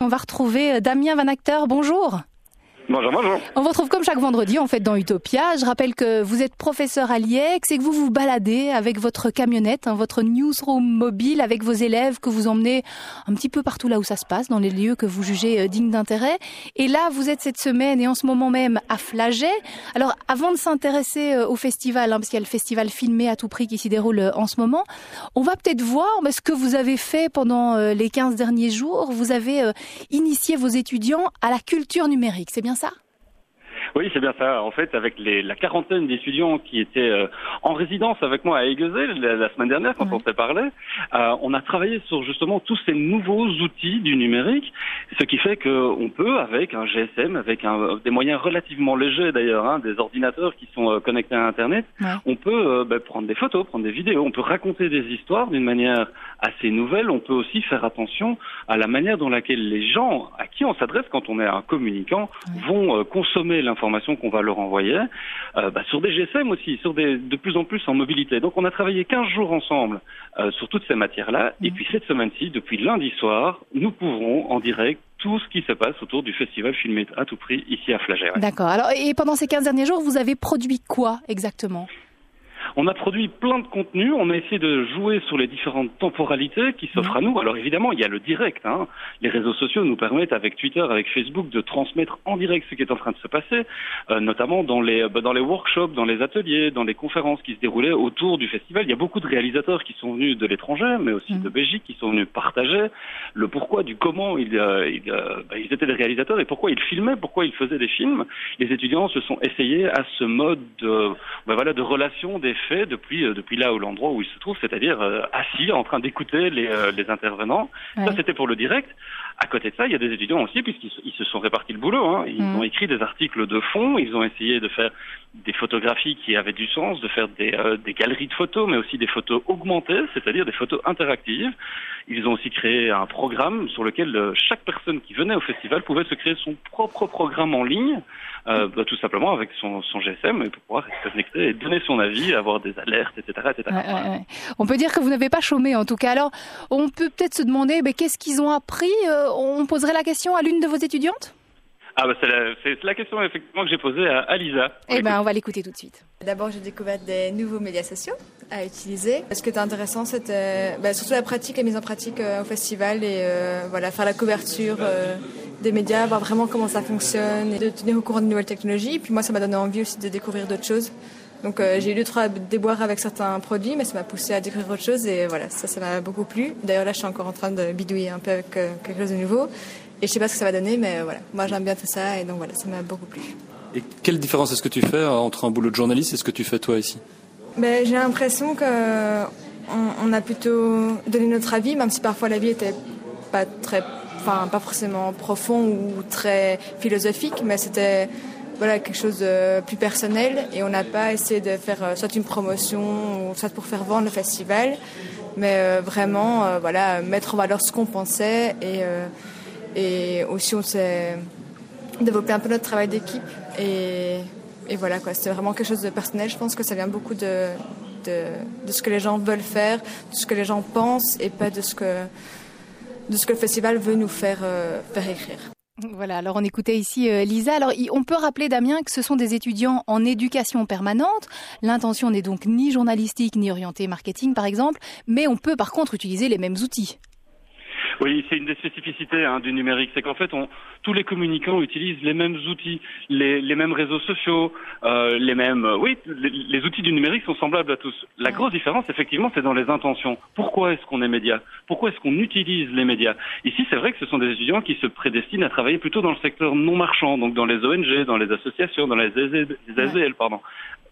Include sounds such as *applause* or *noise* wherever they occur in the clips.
On va retrouver euh, Damien Van Acteur. Bonjour. Bonjour. On vous retrouve comme chaque vendredi en fait dans Utopia. Je rappelle que vous êtes professeur à l'IEX et que vous vous baladez avec votre camionnette, hein, votre newsroom mobile avec vos élèves que vous emmenez un petit peu partout là où ça se passe, dans les lieux que vous jugez euh, dignes d'intérêt. Et là, vous êtes cette semaine et en ce moment même à Flagey. Alors, avant de s'intéresser euh, au festival, hein, parce qu'il y a le festival filmé à tout prix qui s'y déroule euh, en ce moment, on va peut-être voir ce que vous avez fait pendant les 15 derniers jours. Vous avez initié vos étudiants à la culture numérique, c'est bien ça ça oui, c'est bien ça. En fait, avec les, la quarantaine d'étudiants qui étaient euh, en résidence avec moi à Aiguezé la, semaine dernière, quand on s'est parlé, euh, on a travaillé sur justement tous ces nouveaux outils du numérique, ce qui fait qu'on peut, avec un GSM, avec un, des moyens relativement légers d'ailleurs, hein, des ordinateurs qui sont euh, connectés à Internet, on peut bah, prendre des photos, prendre des vidéos, on peut raconter des histoires d'une manière assez nouvelle. On peut aussi faire attention à la manière dont laquelle les gens à qui on s'adresse quand on est un communicant vont consommer l'information qu'on va leur envoyer, euh, bah, sur des GSM aussi, sur des, de plus en plus en mobilité. Donc on a travaillé 15 jours ensemble euh, sur toutes ces matières-là, et mm. puis cette semaine-ci, depuis lundi soir, nous couvrons en direct tout ce qui se passe autour du festival Filmé à tout prix ici à Flagey. D'accord. Alors, et pendant ces 15 derniers jours, vous avez produit quoi exactement? On a produit plein de contenus, on a essayé de jouer sur les différentes temporalités qui s'offrent à nous. Alors évidemment, il y a le direct. Hein. Les réseaux sociaux nous permettent, avec Twitter, avec Facebook, de transmettre en direct ce qui est en train de se passer, euh, notamment dans les, bah, dans les workshops, dans les ateliers, dans les conférences qui se déroulaient autour du festival. Il y a beaucoup de réalisateurs qui sont venus de l'étranger, mais aussi de Belgique, qui sont venus partager le pourquoi du comment ils, euh, euh, bah, ils étaient des réalisateurs et pourquoi ils filmaient, pourquoi ils faisaient des films. Les étudiants se sont essayés à ce mode de, bah, voilà, de relation des fait depuis euh, depuis là où l'endroit où il se trouve, c'est-à-dire euh, assis en train d'écouter les, euh, les intervenants. Ça c'était pour le direct. À côté de ça, il y a des étudiants aussi, puisqu'ils se sont répartis le boulot. Hein. Ils mm. ont écrit des articles de fond, ils ont essayé de faire des photographies qui avaient du sens, de faire des, des galeries de photos, mais aussi des photos augmentées, c'est-à-dire des photos interactives. Ils ont aussi créé un programme sur lequel chaque personne qui venait au festival pouvait se créer son propre programme en ligne, euh, bah, tout simplement avec son, son GSM, pour pouvoir se connecter et donner son avis, avoir des alertes, etc. etc. On peut dire que vous n'avez pas chômé en tout cas. Alors, on peut peut-être se demander mais qu'est-ce qu'ils ont appris euh, On poserait la question à l'une de vos étudiantes? Ah bah c'est la, la, question effectivement que j'ai posée à, à Lisa. Eh ben on va l'écouter tout de suite. D'abord j'ai découvert des nouveaux médias sociaux à utiliser. Ce qui était intéressant c'était bah, surtout la pratique, la mise en pratique euh, au festival et euh, voilà faire la couverture euh, des médias, voir vraiment comment ça fonctionne et de tenir au courant de nouvelles technologies. Puis moi ça m'a donné envie aussi de découvrir d'autres choses. Donc j'ai eu deux trois déboires avec certains produits, mais ça m'a poussé à découvrir autre chose et voilà ça ça m'a beaucoup plu. D'ailleurs là je suis encore en train de bidouiller un peu avec quelque chose de nouveau. Et je sais pas ce que ça va donner, mais voilà. Moi, j'aime bien tout ça, et donc voilà, ça m'a beaucoup plu. Et quelle différence est-ce que tu fais entre un boulot de journaliste et ce que tu fais toi ici? Ben, J'ai l'impression que on, a plutôt donné notre avis, même si parfois l'avis était pas très, enfin pas forcément profond ou très philosophique, mais c'était voilà quelque chose de plus personnel et on n'a pas essayé de faire euh, soit une promotion ou soit pour faire vendre le festival, mais euh, vraiment euh, voilà mettre en valeur ce qu'on pensait et et aussi, on s'est développé un peu notre travail d'équipe. Et, voilà, quoi. C'était vraiment quelque chose de personnel. Je pense que ça vient beaucoup de, de, de, ce que les gens veulent faire, de ce que les gens pensent et pas de ce que, de ce que le festival veut nous faire, faire écrire. Voilà, alors on écoutait ici euh, Lisa. Alors on peut rappeler Damien que ce sont des étudiants en éducation permanente. L'intention n'est donc ni journalistique ni orientée marketing par exemple, mais on peut par contre utiliser les mêmes outils. Oui, c'est une des spécificités hein, du numérique, c'est qu'en fait, on, tous les communicants utilisent les mêmes outils, les, les mêmes réseaux sociaux, euh, les mêmes. Euh, oui, les, les, outils du numérique sont semblables à tous. La grosse différence, effectivement, c'est dans les intentions. Pourquoi est-ce qu'on est média? Pourquoi est-ce qu'on utilise les médias? Ici, c'est vrai que ce sont des étudiants qui se prédestinent à travailler plutôt dans le secteur non marchand, donc dans les ONG, dans les associations, dans les AZL, pardon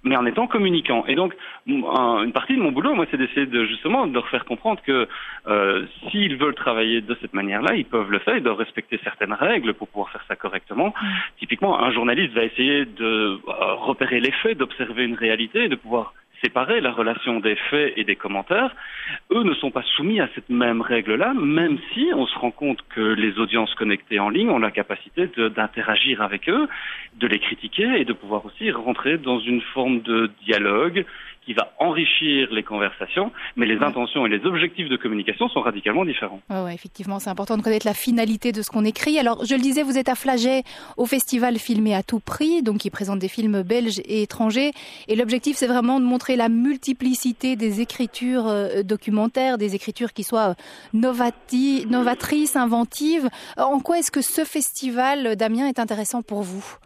mais en étant communicant. Et donc, une partie de mon boulot, moi, c'est d'essayer de justement de leur faire comprendre que euh, s'ils veulent travailler de cette manière-là, ils peuvent le faire, ils doivent respecter certaines règles pour pouvoir faire ça correctement. Typiquement, un journaliste va essayer de euh, repérer les faits, d'observer une réalité, de pouvoir séparer la relation des faits et des commentaires, eux ne sont pas soumis à cette même règle-là, même si on se rend compte que les audiences connectées en ligne ont la capacité d'interagir avec eux, de les critiquer et de pouvoir aussi rentrer dans une forme de dialogue qui va enrichir les conversations, mais les intentions et les objectifs de communication sont radicalement différents. Ouais, effectivement, c'est important de connaître la finalité de ce qu'on écrit. Alors, je le disais, vous êtes à Flaget au festival Filmé à tout prix, donc qui présente des films belges et étrangers. Et l'objectif, c'est vraiment de montrer la multiplicité des écritures euh, documentaires, des écritures qui soient novati novatrices, inventives. En quoi est-ce que ce festival, Damien, est intéressant pour vous?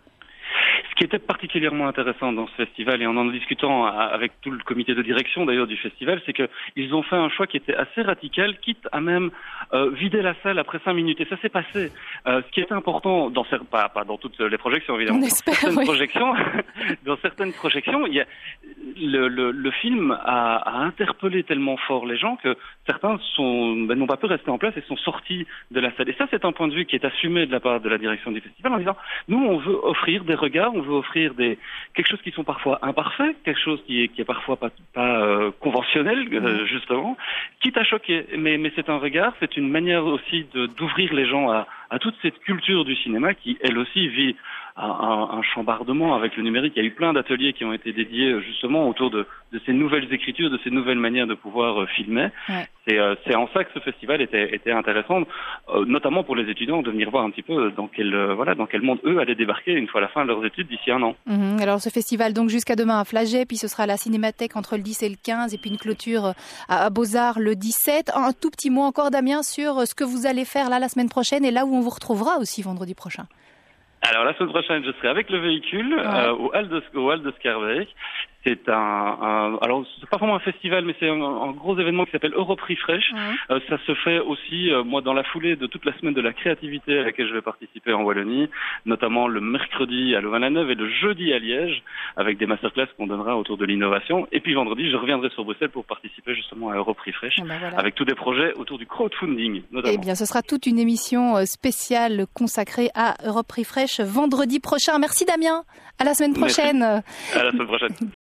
Ce qui était particulièrement intéressant dans ce festival, et en en discutant avec tout le comité de direction d'ailleurs du festival, c'est qu'ils ont fait un choix qui était assez radical, quitte à même euh, vider la salle après cinq minutes. Et ça s'est passé. Euh, ce qui était important, dans pas, pas dans toutes les projections évidemment, dans certaines projections, *laughs* dans certaines projections, il y a, le, le, le, film a, a, interpellé tellement fort les gens que certains sont ben, n'ont pas pu rester en place et sont sortis de la salle. Et ça, c'est un point de vue qui est assumé de la part de la direction du festival en disant nous, on veut offrir des regards, on veut offrir des quelque chose qui sont parfois imparfaits, quelque chose qui est, qui est parfois pas, pas euh, conventionnel euh, justement, quitte à choquer. Mais, mais c'est un regard, c'est une manière aussi d'ouvrir les gens à, à toute cette culture du cinéma qui elle aussi vit un, un, chambardement avec le numérique. Il y a eu plein d'ateliers qui ont été dédiés euh, justement autour de, de, ces nouvelles écritures, de ces nouvelles manières de pouvoir euh, filmer. Ouais. C'est euh, en ça que ce festival était, était intéressant, euh, notamment pour les étudiants, de venir voir un petit peu dans quel, euh, voilà, dans quel monde eux allaient débarquer une fois la fin de leurs études d'ici un an. Mmh. Alors ce festival donc jusqu'à demain à Flaget, puis ce sera à la Cinémathèque entre le 10 et le 15, et puis une clôture à, à Beaux-Arts le 17. Un tout petit mot encore Damien sur ce que vous allez faire là la semaine prochaine et là où on vous retrouvera aussi vendredi prochain. Alors la semaine prochaine, je serai avec le véhicule ouais. euh, au Hall de, au Hall de Scarbeck. C'est un, un, alors c'est pas vraiment un festival, mais c'est un, un, gros événement qui s'appelle Europe Refresh. Mmh. Euh, ça se fait aussi, euh, moi, dans la foulée de toute la semaine de la créativité à laquelle je vais participer en Wallonie, notamment le mercredi à Louvain-la-Neuve et le jeudi à Liège, avec des masterclass qu'on donnera autour de l'innovation. Et puis vendredi, je reviendrai sur Bruxelles pour participer justement à Europe Refresh, ben voilà. avec tous des projets autour du crowdfunding, notamment. Eh bien, ce sera toute une émission euh, spéciale consacrée à Europe Refresh vendredi prochain. Merci Damien. À la semaine prochaine. Merci. À la semaine prochaine. *laughs*